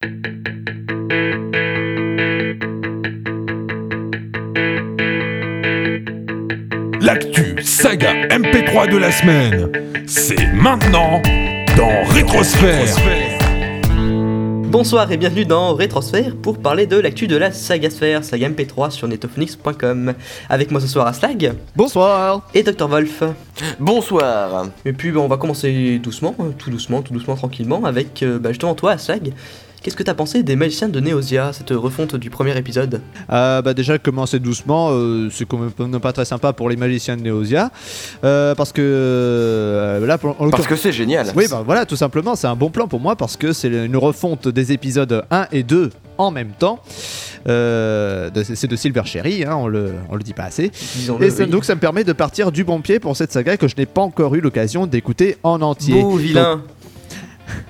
L'actu saga MP3 de la semaine, c'est maintenant dans Rétrosphère. Bonsoir et bienvenue dans Rétrosphère pour parler de l'actu de la saga sphère, saga MP3 sur netophonix.com. Avec moi ce soir Aslag Bonsoir et Dr Wolf. Bonsoir. Et puis bah, on va commencer doucement, tout doucement, tout doucement, tranquillement, avec euh, bah, justement toi Aslag. Qu'est-ce que t'as pensé des magiciens de Neosia, cette refonte du premier épisode Euh, bah déjà commencer doucement, euh, c'est quand même pas très sympa pour les magiciens de Neosia, euh, parce que euh, là, pour- en Parce que c'est génial. oui, bah voilà, tout simplement, c'est un bon plan pour moi parce que c'est une refonte des épisodes 1 et 2 en même temps. Euh, c'est de Silver Cherry, hein, on le, on le dit pas assez. Et ça- oui. donc ça me permet de partir du bon pied pour cette saga que je n'ai pas encore eu l'occasion d'écouter en entier. Beau vilain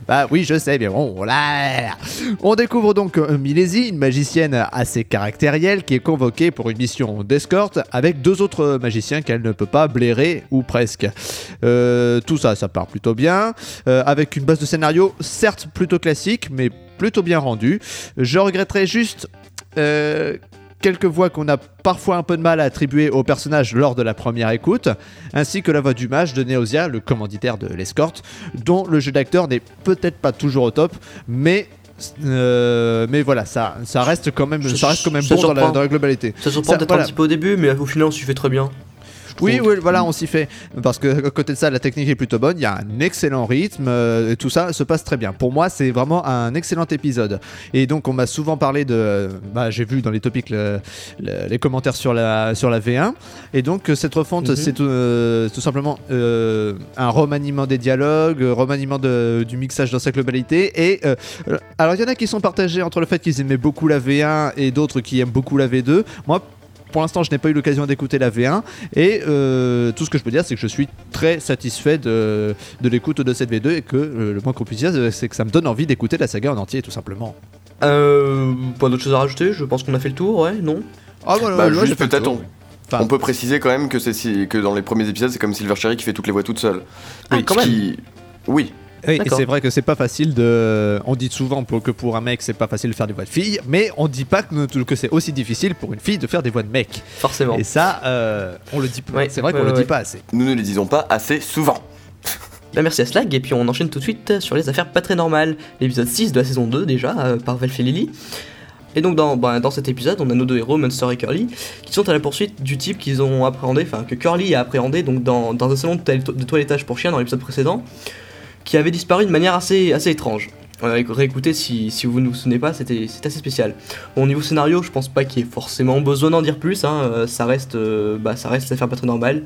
Bah oui, je sais, mais bon, là. On découvre donc euh, Milesi, une magicienne assez caractérielle qui est convoquée pour une mission d'escorte avec deux autres magiciens qu'elle ne peut pas blairer ou presque. Euh, tout ça, ça part plutôt bien, euh, avec une base de scénario certes plutôt classique, mais plutôt bien rendue. Je regretterais juste. Quelques voix qu'on a parfois un peu de mal à attribuer au personnage lors de la première écoute, ainsi que la voix du mage de Neosia, le commanditaire de l'escorte, dont le jeu d'acteur n'est peut-être pas toujours au top, mais euh, mais voilà, ça, ça reste quand même, Ça- ça reste quand même bon dans la, surprend. dans la globalité. Ça surprend peut-être voilà. un petit peu au début, mais au final on s'y fait très bien. Oui, oui, voilà, on s'y fait. Parce que à côté de ça, la technique est plutôt bonne. Il y a un excellent rythme euh, et tout ça se passe très bien. Pour moi, c'est vraiment un excellent épisode. Et donc, on m'a souvent parlé de. Bah, j'ai vu dans les topics le- le- les commentaires sur la, sur la V1. Et donc, euh, cette refonte, Mhm. c'est tout, euh, tout simplement euh, un remaniement des dialogues, euh, remaniement de- du mixage dans sa globalité. Et euh, euh, alors, il y en a qui sont partagés entre le fait qu'ils aimaient beaucoup la V1 et d'autres qui aiment beaucoup la V2. Moi, pour l'instant, je n'ai pas eu l'occasion d'écouter la V1 et euh, tout ce que je peux dire, c'est que je suis très satisfait de, de l'écoute de cette V2 et que euh, le moins qu'on puisse dire, c'est que ça me donne envie d'écouter la saga en entier, tout simplement. Euh, pas d'autres choses à rajouter, je pense qu'on a fait le tour, ouais, non? Ah voilà, Bah, ouais, peut-être on-. Enfin, On peut préciser quand même que, si- que dans les premiers épisodes, c'est comme Silver Cherry qui fait toutes les voix toute seule. Ah, quand même. qui- Oui, Oui, et c'est vrai que c'est pas facile de. On dit souvent pour- que pour un mec, c'est pas facile de faire des voix de fille, mais on dit pas que, que c'est aussi difficile pour une fille de faire des voix de mec. Forcément. Et ça, euh, on le dit pas. Ouais, c'est vrai qu'on ouais, le dit pas assez. nous ne les disons pas assez souvent. Bah, merci à Slag, et puis on enchaîne tout de suite sur les affaires pas très normales. L'épisode 6 de la saison 2 déjà, euh, par Velf et Lily. Et donc dans, bah, dans cet épisode, on a nos deux héros, Munster et Curly, qui sont à la poursuite du type qu'ils ont appréhendé, enfin que Curly a appréhendé donc dans, dans un salon de, toil- de toilettage pour chiens dans l'épisode précédent, qui avait disparu de manière assez, assez étrange. Euh, réécoutez si, si vous ne vous souvenez pas, c'était c'est assez spécial. Bon, au niveau scénario, je pense pas qu'il y ait forcément besoin d'en dire plus, hein, euh, ça reste euh, bah, ça reste l'affaire pas très normale.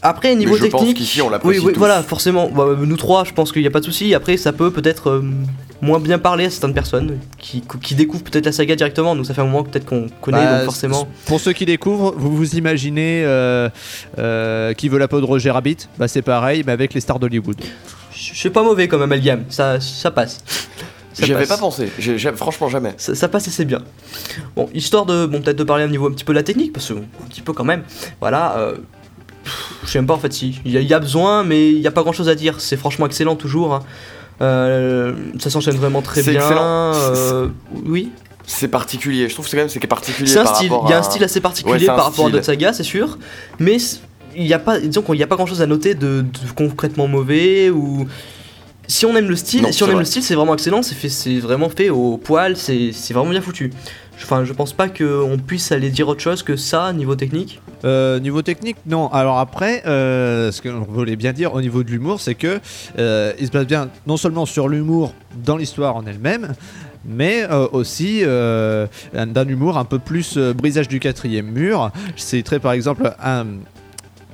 Après, niveau je pense technique, qu'ici, on oui, oui, tous. voilà, forcément. Bah, nous trois, je pense qu'il n'y a pas de souci. Après, ça peut peut-être euh, moins bien parler à certaines personnes qui, qui découvrent peut-être la saga directement. Donc ça fait un moment peut-être qu'on connaît, Bah, donc forcément. Pour ceux qui découvrent, vous vous imaginez euh, euh, qui veut la peau de Roger Rabbit? Bah c'est pareil, mais avec les stars d'Hollywood. Je suis pas mauvais comme amalgame, ça, ça passe. J'y avais pas pensé, franchement jamais. Ça, ça passe et c'est bien. Bon, histoire de, bon, peut-être de parler un niveau un petit peu de la technique, parce que bon, un petit peu quand même. Voilà. Euh, je sais même pas en fait si. Il y, a- y besoin, mais il n'y a pas grand-chose à dire. C'est franchement excellent toujours. hein. Euh, ça s'enchaîne vraiment très bien. euh, oui. C'est particulier, je trouve que c'est quand même c'est particulier C'est un par style, il y a un style assez particulier Ouais, par rapport à d'autres sagas, c'est sûr, mais il n'y a pas, disons qu'il n'y a pas grand chose à noter de, de concrètement mauvais ou. Si on aime le style, Non, si on c'est aime vrai. le style, c'est vraiment excellent, c'est fait, c'est vraiment fait au poil, c'est c'est vraiment bien foutu. Enfin, je pense pas qu'on puisse aller dire autre chose que ça niveau technique. Euh, niveau technique, non. Alors après, euh, ce qu'on voulait bien dire au niveau de l'humour, c'est que euh, il se base bien non seulement sur l'humour dans l'histoire en elle-même, mais euh, aussi euh, un- d'un humour un peu plus euh, brisage du quatrième mur. C'est très par exemple un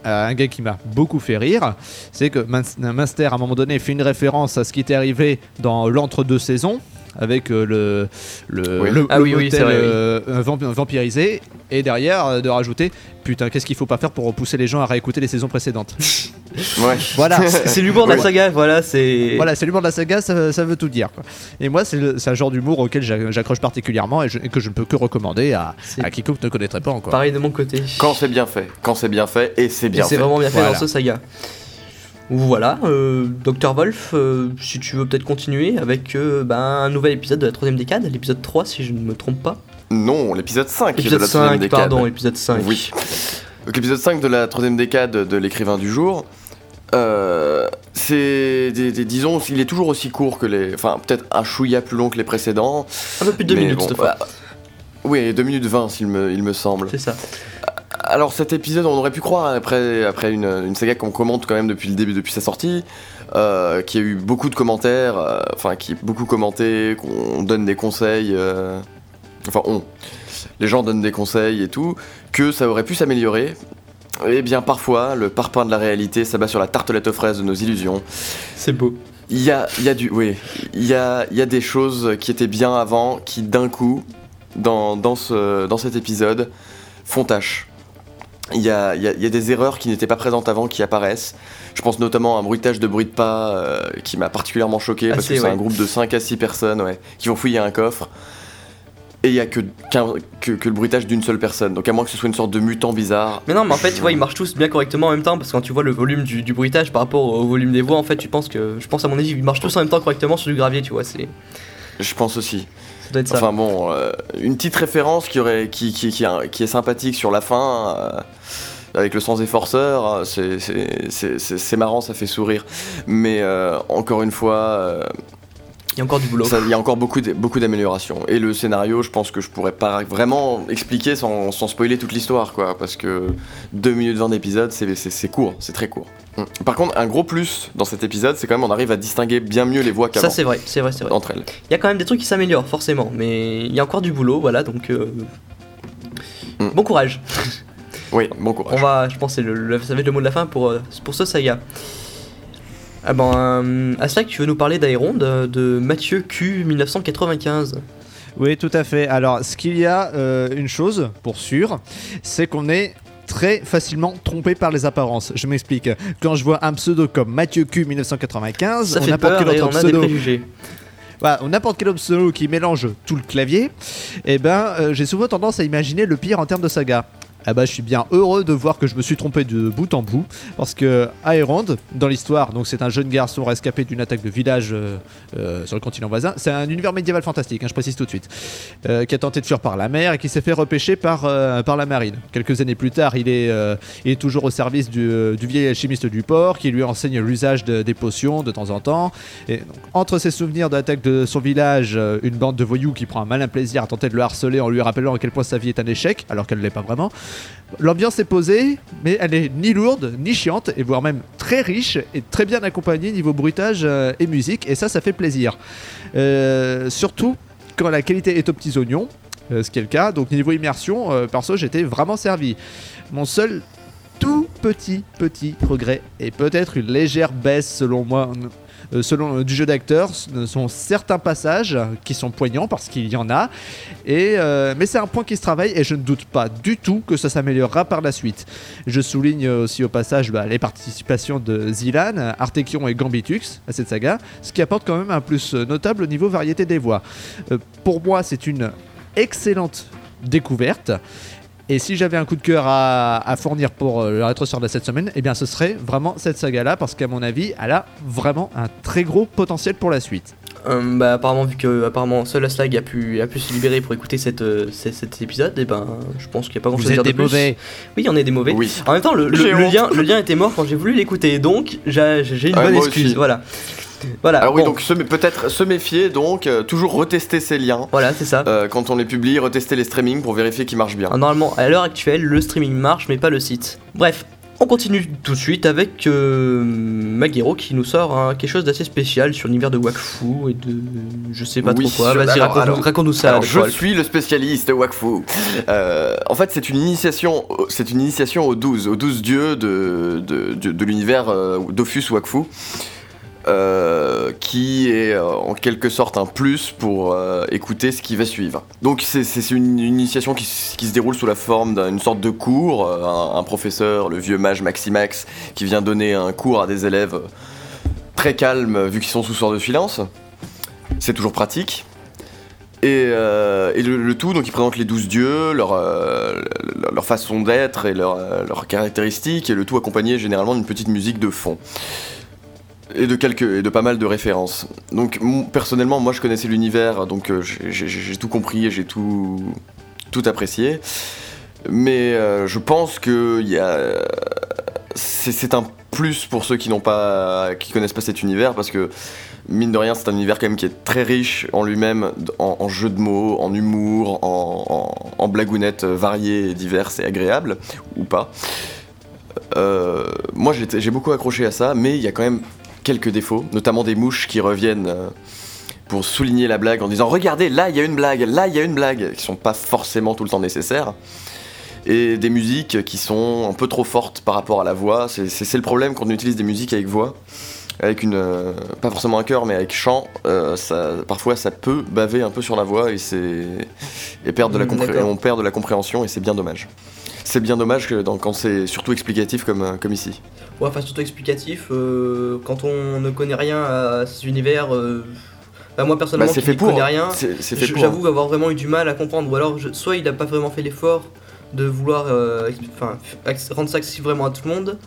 un gars qui m'a beaucoup fait rire, c'est que Mun- Munster à un moment donné fait une référence à ce qui était arrivé dans l'entre-deux saisons avec euh, le, le, Oui. le, Ah le oui, oui, motel c'est vrai, oui. euh, vamp- vampirisé et derrière euh, de rajouter putain qu'est-ce qu'il faut pas faire pour repousser les gens à réécouter les saisons précédentes Ouais. voilà C'est l'humour de la saga, voilà, c'est. voilà c'est l'humour de la saga ça, ça veut tout dire quoi. et moi c'est c'est un genre d'humour auquel j'a- j'accroche particulièrement et, je- et que je ne peux que recommander à, C'est à quiconque ne connaîtrait pas encore pareil de mon côté. Quand c'est bien fait, quand c'est bien fait, et c'est Et bien c'est fait. vraiment bien fait Voilà. dans ce saga. Voilà, euh, Dr. Wolf, euh, si tu veux peut-être continuer avec euh, ben, un nouvel épisode de la troisième décade, l'épisode 3 si je ne me trompe pas. Non, l'épisode 5 de Épisode la troisième 5, décade. pardon, épisode 5. Oui. Donc l'épisode 5 de la troisième décade de l'écrivain du jour. euh, c'est, disons, il est toujours aussi court que les, enfin peut-être un chouïa plus long que les précédents. Un peu plus de 2 mais minutes bon, cette fois. bah, oui, 2 minutes 20 s'il me, il me semble. C'est ça. Alors cet épisode, on aurait pu croire après, après une, une saga qu'on commente quand même depuis le début, depuis sa sortie, euh, qui a eu beaucoup de commentaires, euh, enfin qui est beaucoup commenté, qu'on donne des conseils, euh, enfin on, les gens donnent des conseils et tout, que ça aurait pu s'améliorer. Eh bien parfois, le parpaing de la réalité s'abat sur la tartelette aux fraises de nos illusions. C'est beau. Il y a, il y a du, oui, il y a, il y a des choses qui étaient bien avant, qui d'un coup, dans, dans, ce, dans cet épisode, font tâche. Il y a, il y y a des erreurs qui n'étaient pas présentes avant qui apparaissent. Je pense notamment à un bruitage de bruit de pas euh, qui m'a particulièrement choqué parce Assez, que c'est ouais. un groupe de 5 à 6 personnes ouais, qui vont fouiller un coffre. Et il y a que, que, que le bruitage d'une seule personne. Donc à moins que ce soit une sorte de mutant bizarre. Mais non, mais en fait, tu vois, ils marchent tous bien correctement en même temps parce que quand tu vois le volume du, du bruitage par rapport au volume des voix, en fait, tu penses que, je pense à mon avis, ils marchent tous en même temps correctement sur du gravier, tu vois, c'est, Je pense aussi. Enfin bon, euh, une petite référence qui, est sympathique sur la fin, euh, avec le sans efforceur, euh, c'est- marrant, ça fait sourire. Mais euh, encore une fois, Il y a encore du boulot. il y a encore beaucoup beaucoup d'améliorations. Et le scénario, je pense que je pourrais pas vraiment expliquer sans, sans spoiler toute l'histoire, quoi. Parce que 2 minutes 20 d'épisode, c'est- c'est c'est court, c'est très court. Mm. Par contre, un gros plus dans cet épisode, c'est quand même on arrive à distinguer bien mieux les voix qu'avant. Ça, c'est vrai, c'est vrai, c'est vrai. entre elles. Il y a quand même des trucs qui s'améliorent, forcément, mais il y a encore du boulot, voilà, donc. euh, Mm. Bon courage. Oui, bon courage. On va, je pense, que c'est le, le- ça va être le mot de la fin pour, euh, pour ce saga. Ah ben, euh, Aslak, tu veux nous parler d'Aeron de, de Mathieu Q 1995 Oui, tout à fait. Alors, ce qu'il y a, euh, une chose pour sûr, c'est qu'on est très facilement trompé par les apparences. Je m'explique. Quand je vois un pseudo comme Mathieu Q 1995, Ça ou fait n'importe quel autre on a pseudo, voilà, n'importe quel pseudo qui mélange tout le clavier, eh ben, euh, j'ai souvent tendance à imaginer le pire en termes de saga. Ah bah, je suis bien heureux de voir que je me suis trompé de bout en bout parce que Aerond dans l'histoire donc c'est un jeune garçon rescapé d'une attaque de village euh, euh, sur le continent voisin c'est un univers médiéval fantastique hein, je précise tout de suite euh, qui a tenté de fuir par la mer et qui s'est fait repêcher par, par la marine quelques années plus tard il est, il est toujours au service du, du vieil alchimiste du port qui lui enseigne l'usage de- des potions de temps en temps et entre ses souvenirs de l'attaque de son village, une bande de voyous qui prend un malin plaisir à tenter de le harceler en lui rappelant à quel point sa vie est un échec, alors qu'elle ne l'est pas vraiment. L'ambiance est posée, mais elle est ni lourde, ni chiante, et voire même très riche et très bien accompagnée niveau bruitage euh, et musique, et ça, ça fait plaisir. Euh, surtout quand la qualité est aux petits oignons, euh, ce qui est le cas. Donc niveau immersion, perso, j'étais vraiment servi. Mon seul tout petit petit regret et peut-être une légère baisse selon moi selon euh, du jeu d'acteur sont certains passages qui sont poignants parce qu'il y en a. Et euh, mais c'est un point qui se travaille et je ne doute pas du tout que ça s'améliorera par la suite. Je souligne aussi au passage bah, les participations de Zilan, Artekion et Gambitux à cette saga ce qui apporte quand même un plus euh, notable au niveau variété des voix. Euh, pour moi c'est une excellente découverte et si j'avais un coup de cœur à, à fournir pour euh, le rétrosort de cette semaine, eh bien ce serait vraiment cette saga-là, parce qu'à mon avis, elle a vraiment un très gros potentiel pour la suite. Euh, bah, apparemment, vu que apparemment seul Aslag a pu, a pu se libérer pour écouter cette, euh, cet, cet épisode, et ben je pense qu'il n'y a pas grand chose à dire de plus. Oui, on est des mauvais. Oui. En même temps, le, lien, le lien était mort quand j'ai voulu l'écouter, donc j'ai une Ouais, bonne excuse. aussi. Voilà. Voilà. Alors oui, bon, donc se- peut-être se méfier, donc euh, toujours retester ces liens Voilà, c'est ça. euh, quand on les publie, retester les streamings pour vérifier qu'ils marchent bien. Alors, normalement, à l'heure actuelle, le streaming marche, mais pas le site. Bref, on continue tout de suite avec euh, Magiro qui nous sort hein, quelque chose d'assez spécial sur l'univers de Wakfu et de. Je sais pas Oui, trop quoi. Vas-y, alors- raconte- alors- raconte-nous ça. Alors, je suis le spécialiste Wakfu. Euh, en fait, c'est une initiation, c'est une initiation aux 12, aux 12 dieux de, de, de- de l'univers euh, d'Ophus Wakfu, euh, qui est euh, en quelque sorte un plus pour euh, écouter ce qui va suivre. Donc, c'est- une, initiation qui, se déroule sous la forme d'une sorte de cours. un, professeur, le vieux mage Maximax, qui vient donner un cours à des élèves très calmes vu qu'ils sont sous sort de silence. C'est toujours pratique. Et, le, tout, donc ils présentent les douze dieux, leur, façon d'être et leur, leurs caractéristiques, et le tout accompagné généralement d'une petite musique de fond. Et de quelques et de pas mal de références. Donc personnellement, moi je connaissais l'univers, donc euh, j'ai- tout compris et j'ai tout tout apprécié. Mais euh, je pense que c'est un plus pour ceux qui n'ont pas qui connaissent pas cet univers parce que mine de rien c'est un univers quand même qui est très riche en lui-même en, en jeux de mots, en humour, en, en, blagounettes variées, diverses et agréables ou pas. Euh, moi j'ai beaucoup accroché à ça, mais il y a quand même quelques défauts, notamment des mouches qui reviennent euh, pour souligner la blague en disant regardez là il y a une blague, là il y a une blague, qui sont pas forcément tout le temps nécessaires. Et des musiques qui sont un peu trop fortes par rapport à la voix. C'est le problème quand on utilise des musiques avec voix, avec une euh, pas forcément un chœur mais avec chant. euh, ça, parfois ça peut baver un peu sur la voix et et perdre de la Mm, on perd de la compréhension et c'est bien dommage. C'est bien dommage que dans- quand c'est surtout explicatif comme, comme ici. Ouais, enfin, surtout explicatif, euh, quand on ne connaît rien à cet univers. euh, bah, moi Bah, personnellement, fait n'y pour. connais rien, je- j'avoue avoir vraiment eu du mal à comprendre. Ou alors, je- soit il n'a pas vraiment fait l'effort de vouloir euh, rendre ça accessible vraiment à tout le monde.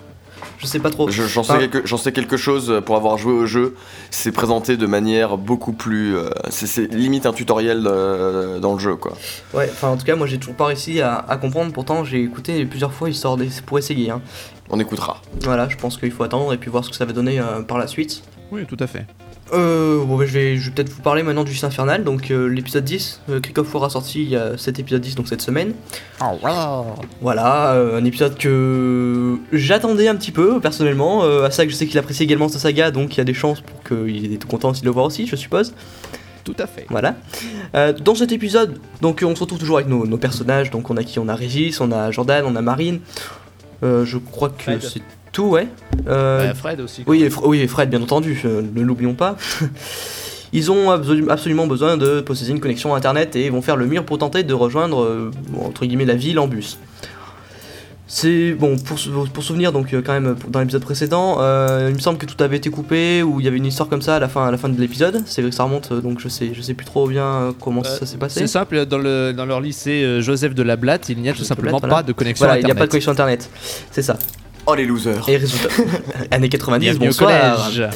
Je sais pas trop. Je- J'en sais, Enfin- quelque- j'en sais quelque chose pour avoir joué au jeu. C'est présenté de manière beaucoup plus. euh, c'est- c'est limite un tutoriel euh, dans le jeu, quoi. Ouais, enfin, en tout cas, moi j'ai toujours pas réussi à, à comprendre. Pourtant, j'ai écouté plusieurs fois histoire de, pour essayer. hein. On écoutera. Voilà, je pense qu'il faut attendre et puis voir ce que ça va donner euh, par la suite. Oui, tout à fait. Euh, bon, bah, je vais, je vais peut-être vous parler maintenant du Infernal. Donc, euh, l'épisode 10, euh, of War a sorti il y a cet épisode 10, donc cette semaine. Voilà, euh, un épisode que j'attendais un petit peu personnellement. Euh, à ça que je sais qu'il apprécie également sa saga, donc il y a des chances pour qu'il ait tout content aussi de le voir aussi, je suppose. Tout à fait. Voilà. Euh, dans cet épisode, donc on se retrouve toujours avec nos, nos personnages. Donc on a qui? On a Régis, on a Jordan, on a Marine. Euh, je crois que c'est tout, ouais. Euh, Euh, Fred aussi. oui, et oui, et Fred, bien entendu, euh, ne l'oublions pas. Ils ont absolu- absolument besoin de posséder une connexion internet et vont faire le mur pour tenter de rejoindre, euh, entre guillemets, la ville en bus. C'est bon pour, pour souvenir donc euh, quand même dans l'épisode précédent, euh, il me semble que tout avait été coupé ou il y avait une histoire comme ça à la fin à la fin de l'épisode. C'est vrai que ça remonte donc je sais je sais plus trop bien comment Euh, ça s'est passé. C'est simple, dans, le, dans leur lycée Joseph de la Blatte, il n'y a tout simplement de Blatte, voilà. pas de connexion Voilà, il n'y a internet. pas de connexion internet. C'est ça. Oh les losers. Et résultat, années 90, Bienvenue au bonsoir. collège.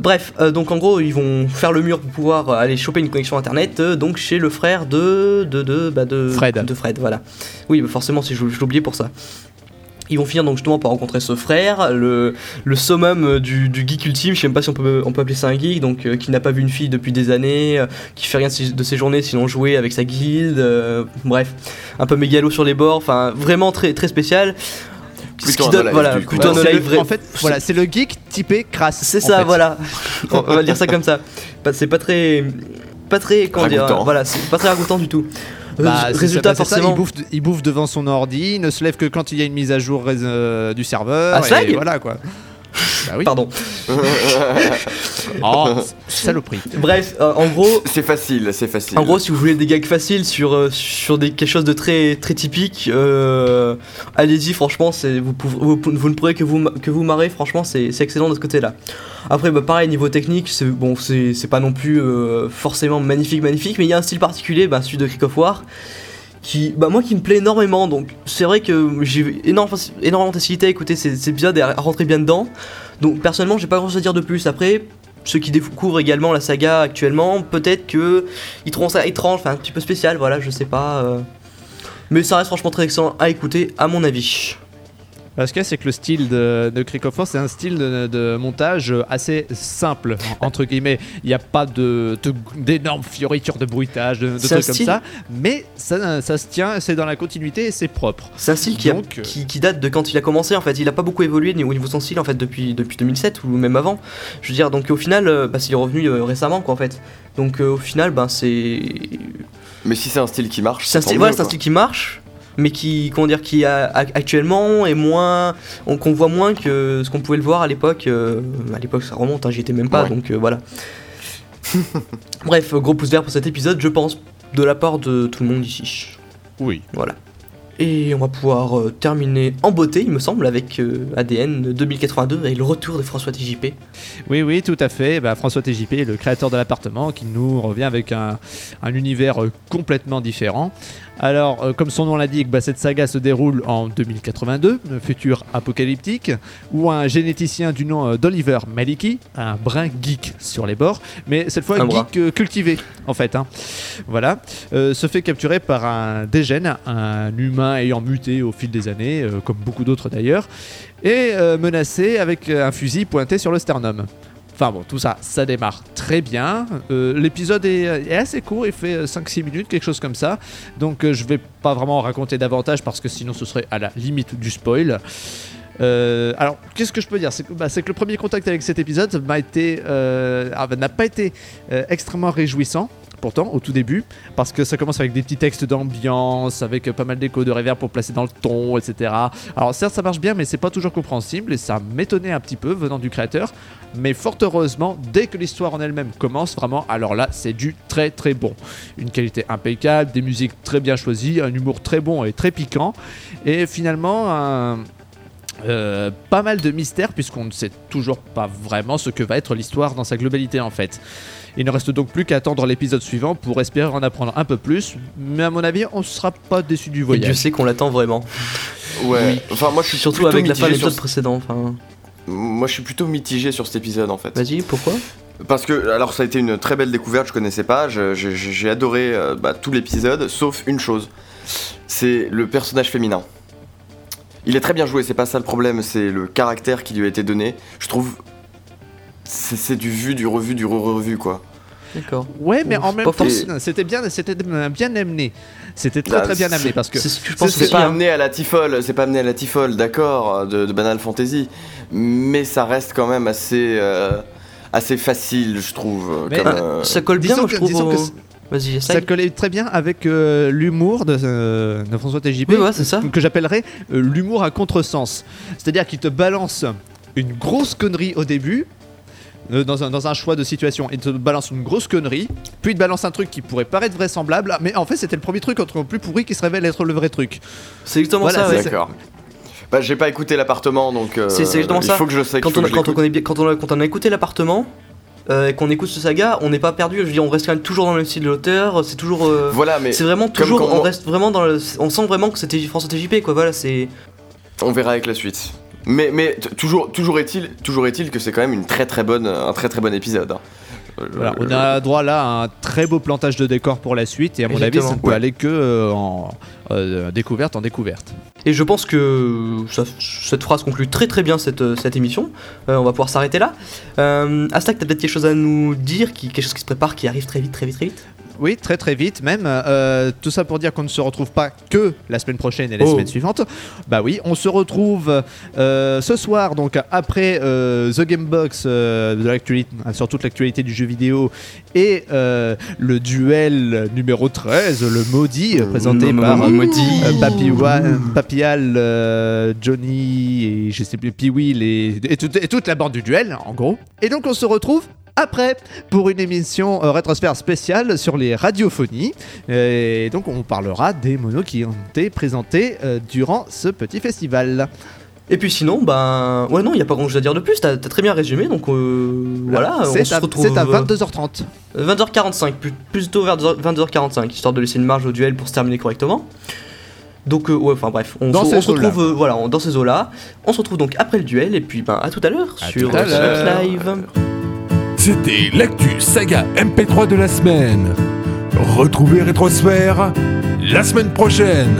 Bref, euh, donc en gros, ils vont faire le mur pour pouvoir euh, aller choper une connexion internet, euh, donc chez le frère de de de bah, de Fred. De Fred, voilà. Oui, bah forcément, si je, l'oubliais pour ça. Ils vont finir donc justement par rencontrer ce frère, le, le summum euh, du, du geek ultime, je sais même pas si on peut, on peut appeler ça un geek, donc euh, qui n'a pas vu une fille depuis des années, euh, qui fait rien de ses, de ses journées sinon jouer avec sa guilde, euh, bref, un peu mégalo sur les bords, enfin vraiment très, très spécial. Ce Plutôt qui un donne- no-life, voilà, plutôt un c'est le- vrai. En fait, voilà, c'est le geek typé crasse. C'est ça, fait. voilà. on va dire ça comme ça. C'est pas très, pas très, comment dire, voilà, c'est pas très ragoûtant du tout. Bah, résultat, ça, bah, c'est ça, forcément. il, bouffe, il bouffe devant son ordi, il ne se lève que quand il y a une mise à jour euh, du serveur. Ah, et voilà quoi. Bah oui. Pardon. Oh, saloperie. Bref, euh, en gros, C'est facile, c'est facile. en gros, si vous voulez des gags faciles sur euh, sur des quelque chose de très très typique, euh, allez-y. Franchement, c'est vous, pouvez- vous, vous ne pourrez que vous que vous marrer. Franchement, c'est c'est excellent de ce côté-là. Après, bah, pareil niveau technique, c'est bon, c'est c'est pas non plus euh, forcément magnifique magnifique, mais il y a un style particulier, bah, celui de Crick of War. Qui, bah moi qui me plaît énormément donc c'est vrai que j'ai énormément, de facilité à écouter ces épisodes et à rentrer bien dedans donc personnellement j'ai pas grand chose à dire de plus après ceux qui découvrent également la saga actuellement, peut-être que ils trouveront ça étrange, enfin un petit peu spécial, voilà, je sais pas. euh. Mais ça reste franchement très excellent à écouter, à mon avis. Parce que c'est que le style de, de Crick of War, c'est un style de, de montage assez simple, entre guillemets. Il n'y a pas de- de- d'énormes fioritures de bruitage, de, de trucs comme style- ça. Mais ça, ça se tient, c'est dans la continuité et c'est propre. C'est un style qui, a- Donc, euh, qui, qui date de quand il a commencé en fait. Il a pas beaucoup évolué au niveau de son style en fait depuis, depuis 2007 ou même avant. Je veux dire, donc au final, euh, bah, il est revenu euh, récemment quoi en fait. Donc euh, au final, ben c'est. Mais si c'est un style qui marche, C'est un mieux, style qui marche, mais qui, comment dire, qui a, actuellement est moins, on- qu'on voit moins que ce qu'on pouvait le voir à l'époque. euh, à l'époque, ça remonte, hein, j'y étais même pas, Ouais. donc euh, voilà. Bref, euh, gros pouce vert pour cet épisode, je pense, de la part de tout le monde ici. Oui. Voilà. Et on va pouvoir euh, terminer en beauté, il me semble, avec euh, ADN 2082 et le retour de François TJP. Oui, oui, tout à fait. Bah, François TJP, le créateur de l'appartement, qui nous revient avec un, un univers euh, complètement différent. Alors, euh, comme son nom l'indique, bah, cette saga se déroule en 2082, un futur apocalyptique, où un généticien du nom euh, d'Oliver Maliki, un brin geek sur les bords, mais cette fois Un geek euh, cultivé, en fait. hein. Voilà, euh, se fait capturer par un dégène, un humain ayant muté au fil des années, comme beaucoup d'autres d'ailleurs, et menacé avec un fusil pointé sur le sternum. Enfin bon, tout ça, ça démarre très bien. Euh, L'épisode est, assez court, il fait euh, 5-6 minutes, quelque chose comme ça. Donc euh, je vais pas vraiment en raconter davantage parce que sinon ce serait à la limite du spoil. Euh, alors, qu'est-ce que je peux dire? C'est que, bah, c'est que le premier contact avec cet épisode m'a été, euh, ah, n'a pas été euh, extrêmement réjouissant. Pourtant, au tout début, parce que ça commence avec des petits textes d'ambiance, avec pas mal d'échos de reverb pour placer dans le ton, etc. Alors certes, ça marche bien, mais c'est pas toujours compréhensible et ça m'étonnait un petit peu venant du créateur. Mais fort heureusement, dès que l'histoire en elle-même commence, vraiment, alors là, c'est du très très bon. Une qualité impeccable, des musiques très bien choisies, un humour très bon et très piquant, et finalement un, euh, pas mal de mystères puisqu'on ne sait toujours pas vraiment ce que va être l'histoire dans sa globalité en fait. Il ne reste donc plus qu'à attendre l'épisode suivant pour espérer en apprendre un peu plus, mais à mon avis on ne sera pas déçu du Et Dieu voyage. sait qu'on l'attend vraiment. Ouais. Oui. Enfin, moi je suis Surtout plutôt avec la fin de mitigé sur l'épisode précédent. Enfin, Moi je suis plutôt mitigé sur cet épisode en fait. vas-y, pourquoi? Parce que, alors ça a été une très belle découverte, je connaissais pas, j'ai adoré euh, bah, tout l'épisode, sauf une chose, c'est le personnage féminin. Il est très bien joué, c'est pas ça le problème, c'est le caractère qui lui a été donné. Je trouve, c'est c'est du vu, du revu, du re-revu quoi. D'accord. Ouais, mais Ouf, en même temps, c'était bien, c'était bien amené. C'était très très bien amené parce que C'est ce que je pense c'est- pas amené à la tifole, c'est pas amené à la tifole, d'accord, de, de Banal Fantasy, mais ça reste quand même assez, euh, assez facile, je trouve. Mais, comme, euh, ça colle bien, disons moi, je que- trouve. disons que au- ça collait très bien avec euh, l'humour de, euh, de François TJP. Oui, ouais, c'est ça. que j'appellerais euh, l'humour à contresens. C'est-à-dire qu'il te balance une grosse connerie au début, euh, dans, un, dans un choix de situation, il te balance une grosse connerie, puis il te balance un truc qui pourrait paraître vraisemblable, mais en fait c'était le premier truc entre le plus pourri qui se révèle être le vrai truc. C'est exactement Voilà, ça, ouais. D'accord. Bah, j'ai pas écouté l'appartement donc. euh, C'est- c'est exactement il ça. faut que je le sais. Quand qu'il faut on, que je quand, on l'écoute. connaît bien- quand, on a, quand on a écouté l'appartement euh, et qu'on écoute ce saga, on n'est pas perdu. Je veux dire, on reste quand même toujours dans le style de l'auteur. C'est toujours. euh, Voilà, mais c'est vraiment toujours. On on- reste vraiment dans le. On sent vraiment que c'était François TJP, quoi. Voilà, c'est. on verra avec la suite. Mais, mais toujours, toujours est-il, toujours est-il que c'est quand même une très très bonne, un très très bon épisode. hein. Euh, Voilà, euh, on a droit là à un très beau plantage de décor pour la suite, et à mon avis ça ne peut Ouais. aller que euh, en euh, découverte en découverte. Et je pense que ça- cette phrase conclut très très bien cette, euh, cette émission. Euh, on va pouvoir s'arrêter là. Euh, Astak, t'as peut-être quelque chose à nous dire, qui, quelque chose qui se prépare, qui arrive très vite, très vite, très vite? Oui, très très vite même. Euh, tout ça pour dire qu'on ne se retrouve pas que la semaine prochaine et la Oh. semaine suivante. Bah oui, on se retrouve euh, ce soir, donc après euh, The Game Box de l'actualité, sur toute l'actualité du jeu vidéo et le duel numéro 13, le maudit, présenté Mmh, par maudit. euh, Johnny et je sais plus, Pee-Will et, et, toute- et toute la bande du duel, en gros. Et donc on se retrouve après pour une émission euh, rétrosphère spéciale sur les radiophonies. Et donc on parlera des monos qui ont été présentés euh, durant ce petit festival. Et puis sinon, ben. Ouais, non, il n'y a pas grand chose à dire de plus. T'as as très bien résumé, donc euh, voilà. on c'est se à, retrouve. c'est à euh, 22h30. 20h45, plus- plutôt vers 22h45, histoire de laisser une marge au duel pour se terminer correctement. Donc, euh, ouais, enfin bref, on, Dans se, on retrouve euh, voilà, on- dans ces eaux-là. On se retrouve donc après le duel, et puis ben à tout à l'heure sur. Live. C'était l'actu saga MP3 de la semaine. Retrouvez Rétrosphère la semaine prochaine.